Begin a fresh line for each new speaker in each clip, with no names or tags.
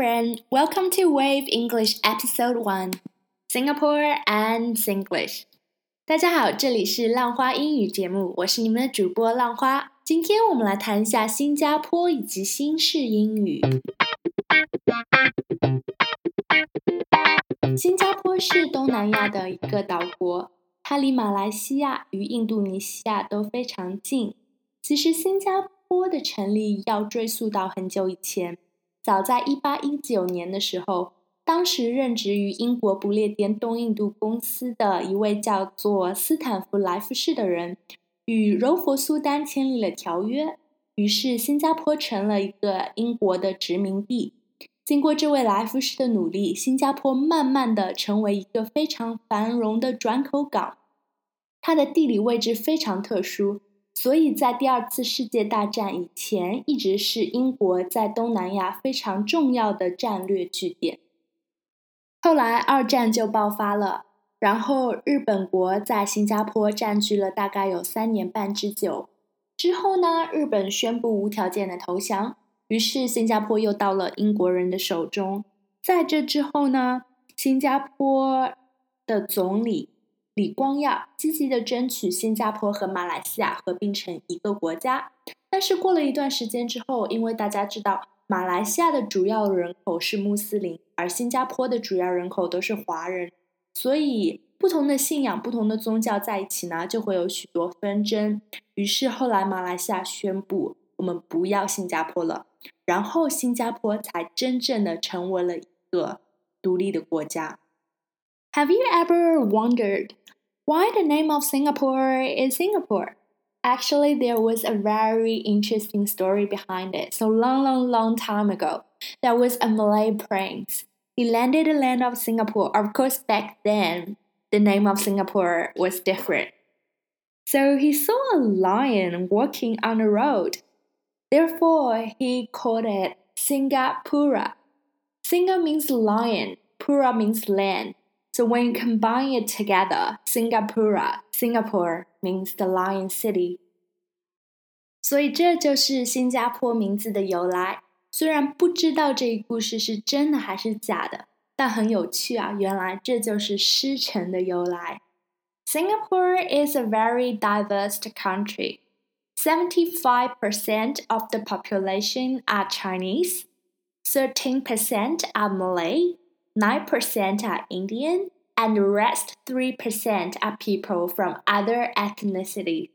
friend. Welcome to Wave English Episode One, Singapore and Singlish. 大家好，这里是浪花英语节目，我是你们的主播浪花。今天我们来谈一下新加坡以及新式英语。新加坡是东南亚的一个岛国，它离马来西亚与印度尼西亚都非常近。其实新加坡的成立要追溯到很久以前。早在一八一九年的时候，当时任职于英国不列颠东印度公司的一位叫做斯坦福莱夫士的人，与柔佛苏丹签立了条约，于是新加坡成了一个英国的殖民地。经过这位莱夫士的努力，新加坡慢慢的成为一个非常繁荣的转口港。它的地理位置非常特殊。所以在第二次世界大战以前，一直是英国在东南亚非常重要的战略据点。后来二战就爆发了，然后日本国在新加坡占据了大概有三年半之久。之后呢，日本宣布无条件的投降，于是新加坡又到了英国人的手中。在这之后呢，新加坡的总理。李光耀积极的争取新加坡和马来西亚合并成一个国家，但是过了一段时间之后，因为大家知道马来西亚的主要人口是穆斯林，而新加坡的主要人口都是华人，所以不同的信仰、不同的宗教在一起呢，就会有许多纷争。于是后来马来西亚宣布我们不要新加坡了，然后新加坡才真正的成为了一个独立的国家。Have you ever wondered? Why the name of Singapore is Singapore. Actually, there was a very interesting story behind it. So long, long, long time ago, there was a Malay prince. He landed the land of Singapore. Of course, back then, the name of Singapore was different. So he saw a lion walking on the road. Therefore, he called it Singapura. Singa means lion, Pura means land. So when you combine it together, Singapura, Singapore means the Lion City. 所以这就是新加坡名字的由来。虽然不知道这一故事是真的还是假的，但很有趣啊！原来这就是狮城的由来。Singapore is a very diverse country. 75% of the population are Chinese, 13% are Malay, 9% are Indian, and the rest 3% are people from other ethnicity.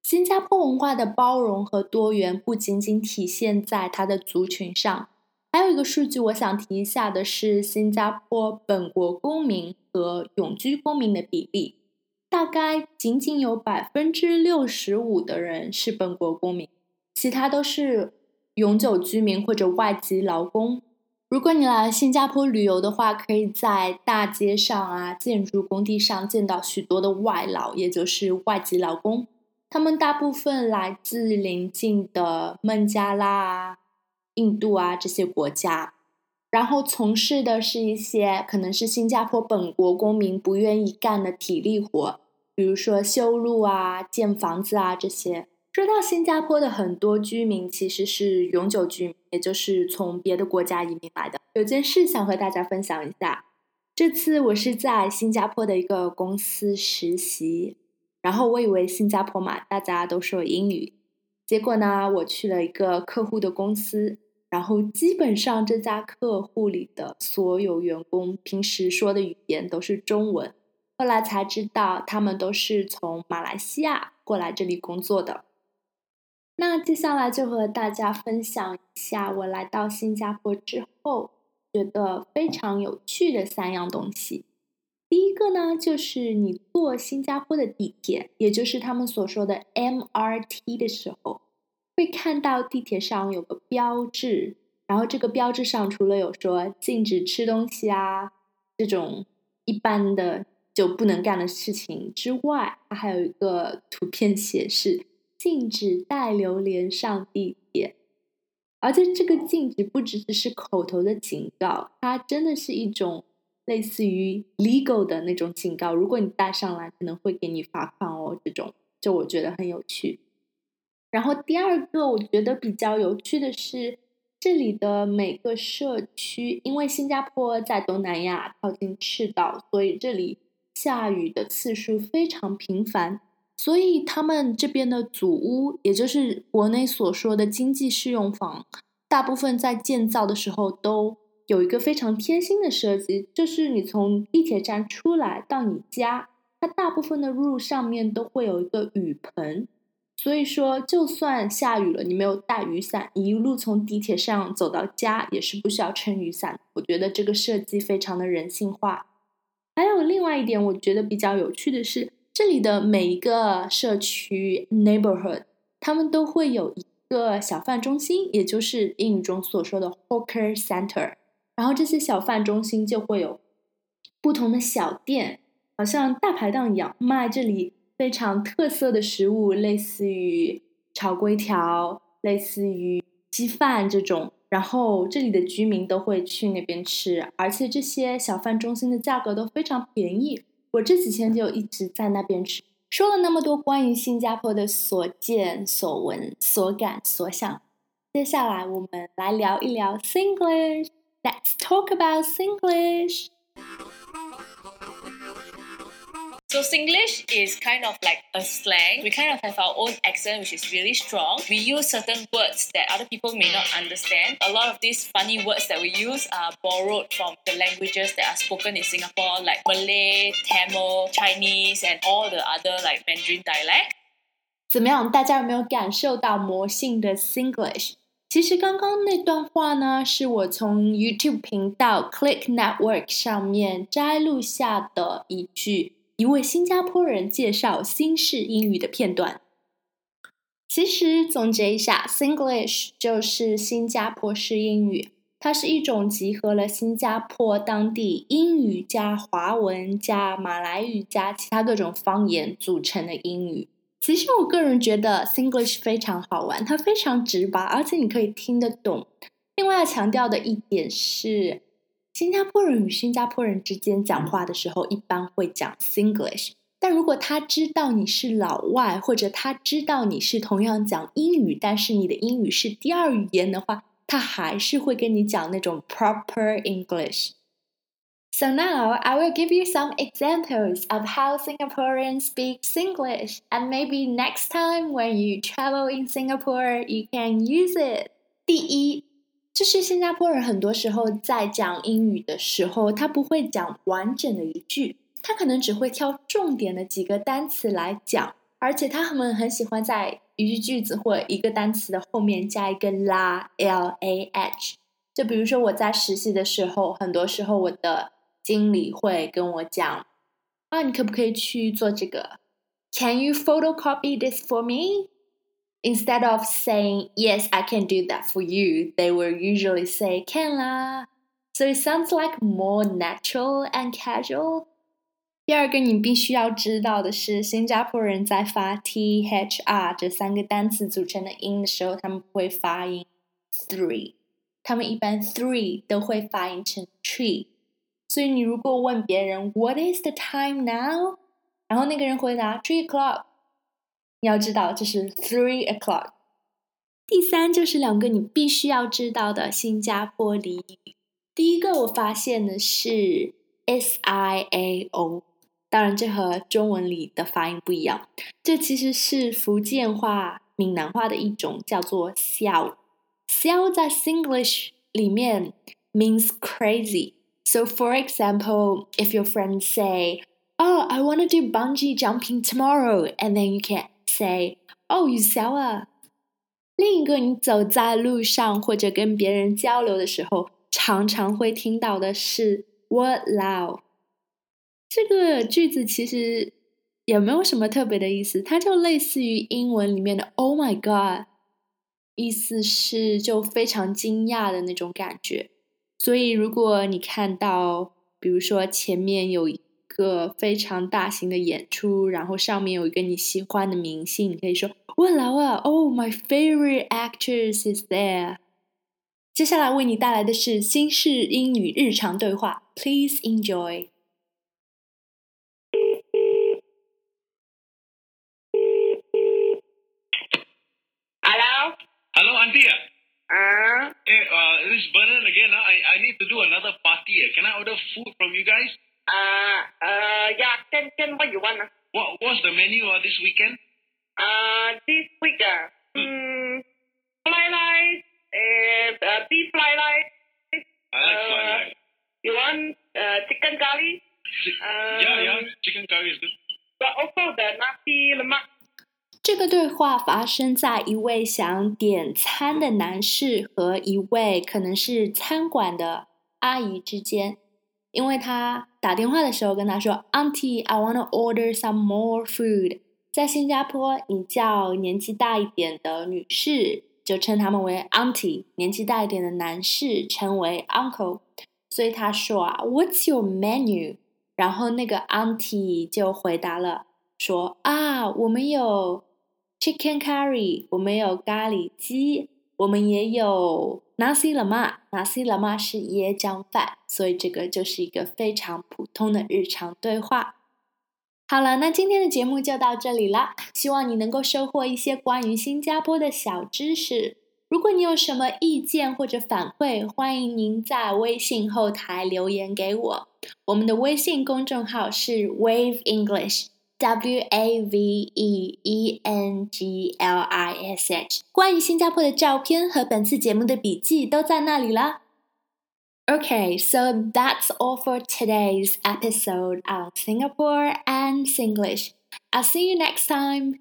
新加坡文化的包容和多元不仅仅体现在它的族群上，还有一个数据我想提一下的是，新加坡本国公民和永居公民的比例，大概仅仅有百分之六十五的人是本国公民，其他都是永久居民或者外籍劳工。如果你来新加坡旅游的话，可以在大街上啊、建筑工地上见到许多的外劳，也就是外籍劳工。他们大部分来自邻近的孟加拉啊、印度啊这些国家，然后从事的是一些可能是新加坡本国公民不愿意干的体力活，比如说修路啊、建房子啊这些。说到新加坡的很多居民其实是永久居民，也就是从别的国家移民来的。有件事想和大家分享一下，这次我是在新加坡的一个公司实习，然后我以为新加坡嘛，大家都说英语，结果呢，我去了一个客户的公司，然后基本上这家客户里的所有员工平时说的语言都是中文，后来才知道他们都是从马来西亚过来这里工作的。那接下来就和大家分享一下我来到新加坡之后觉得非常有趣的三样东西。第一个呢，就是你坐新加坡的地铁，也就是他们所说的 MRT 的时候，会看到地铁上有个标志，然后这个标志上除了有说禁止吃东西啊这种一般的就不能干的事情之外，它还有一个图片显示。禁止带榴莲上地铁，而且这个禁止不只只是口头的警告，它真的是一种类似于 legal 的那种警告。如果你带上来，可能会给你罚款哦。这种就我觉得很有趣。然后第二个我觉得比较有趣的是，这里的每个社区，因为新加坡在东南亚靠近赤道，所以这里下雨的次数非常频繁。所以他们这边的祖屋，也就是国内所说的经济适用房，大部分在建造的时候都有一个非常贴心的设计，就是你从地铁站出来到你家，它大部分的路上面都会有一个雨棚。所以说，就算下雨了，你没有带雨伞，你一路从地铁上走到家也是不需要撑雨伞。我觉得这个设计非常的人性化。还有另外一点，我觉得比较有趣的是，这里的每一个社区 neighborhood，他们都会有一个小贩中心，也就是英语中所说的 hawker center。然后这些小贩中心就会有不同的小店，好像大排档一样卖这里。非常特色的食物，类似于炒粿条，类似于鸡饭这种，然后这里的居民都会去那边吃，而且这些小贩中心的价格都非常便宜。我这几天就一直在那边吃。说了那么多关于新加坡的所见所闻所感所想，接下来我们来聊一聊 Singlish。Let's talk about Singlish.
So Singlish is kind of like a slang. We kind of have our own accent, which is really strong. We use certain words that other people may not understand. A lot of these funny words that we use are borrowed from the languages that are spoken in Singapore, like Malay, Tamil, Chinese, and all the other like Mandarin dialect.
怎么样？大家有没有感受到魔性的 Singlish？其实刚刚那段话呢，是我从 YouTube 频道 Click Network 上面摘录下的一句。 一位新加坡人介绍新式英语的片段。其实总结一下，Singlish 就是新加坡式英语，它是一种集合了新加坡当地英语加华文加马来语加其他各种方言组成的英语。其实我个人觉得 Singlish 非常好玩，它非常直白，而且你可以听得懂。另外要强调的一点是。新加坡人与新加坡人之间讲话的时候，一般会讲 Singlish。但如果他知道你是老外，或者他知道你是同样讲英语，但是你的英语是第二语言的话，他还是会跟你讲那种 proper English。So now I will give you some examples of how Singaporeans speak Singlish, and maybe next time when you travel in Singapore, you can use it. 第一。 就是新加坡人很多时候在讲英语的时候，他不会讲完整的一句，他可能只会挑重点的几个单词来讲，而且他们很喜欢在一句句子或一个单词的后面加一个 la，l a h。就比如说我在实习的时候，很多时候我的经理会跟我讲，啊，你可不可以去做这个？Can you photocopy this for me？me？Instead of saying, yes, I can do that for you, they will usually say, can la. So it sounds like more natural and casual. 第二个你必须要知道的是，新加坡人在发 t h r 这三个单词组成的音的时候，他们不会发音 three，他们一般 three 都会发音成 tree。所以你如果问别人 What is the time now？然后那个人回答 three o'clock，你 要知道，这是 three o'clock。第三就是两个你必须要知道的新加坡俚语。第一个我发现的是 s i a o，当然这和中文里的发音不一样。这其实是福建话、闽南话的一种，叫做“笑”。笑在 Singlish 里面 means crazy。So for example, if your friends say, "Oh, I want to do bungee jumping tomorrow," and then you can say, "Oh, you sell 啊。”另一个，你走在路上或者跟别人交流的时候，常常会听到的是 "What loud"。这个句子其实也没有什么特别的意思，它就类似于英文里面的 "Oh my God"，意思是就非常惊讶的那种感觉。所以，如果你看到，比如说前面有一个非常大型的演出，然后上面有一个你喜欢的明星，你可以说“哇啦哇，Oh, my favorite actress is there。”接下来为你带来的是新式英语日常对话，Please enjoy。
Hello。
Hello, Auntie.
啊。
Eh,
but then again, uh, I, I need to do another party. Uh. Can I order food from you guys?
Uh, uh, yeah, can, can, what you want? Uh?
What What's the menu uh, this weekend?
Uh, this week, uh, hmm, fly rice, and, uh, beef fly rice.
I like
Uh,
fried rice.
You want, uh, chicken curry?
Chi-
uh,
yeah, yeah. Chicken curry is good.
But also the nasi lemak.
这个对话发生在一位想点餐的男士和一位可能是餐馆的阿姨之间， 因为他打电话的时候跟他说：“Auntie, I want to order some more food。”在新加坡，你叫年纪大一点的女士就称他们为 Auntie，年纪大一点的男士称为 Uncle。所以他说啊，What's your menu？然后那个 Auntie 就回答了，说啊，我们有 chicken curry，我们有咖喱鸡，我们也有 nasi lemak。nasi lemak 是椰浆饭，所以这个就是一个非常普通的日常对话。好了，那今天的节目就到这里啦，希望你能够收获一些关于新加坡的小知识。如果你有什么意见或者反馈，欢迎您在微信后台留言给我。我们的微信公众号是 Wave English English，W A V E E N G L I S H。关于新加坡的照片和本次节目的笔记都在那里啦。Okay, so that's all for today's episode on Singapore and Singlish. I'll see you next time.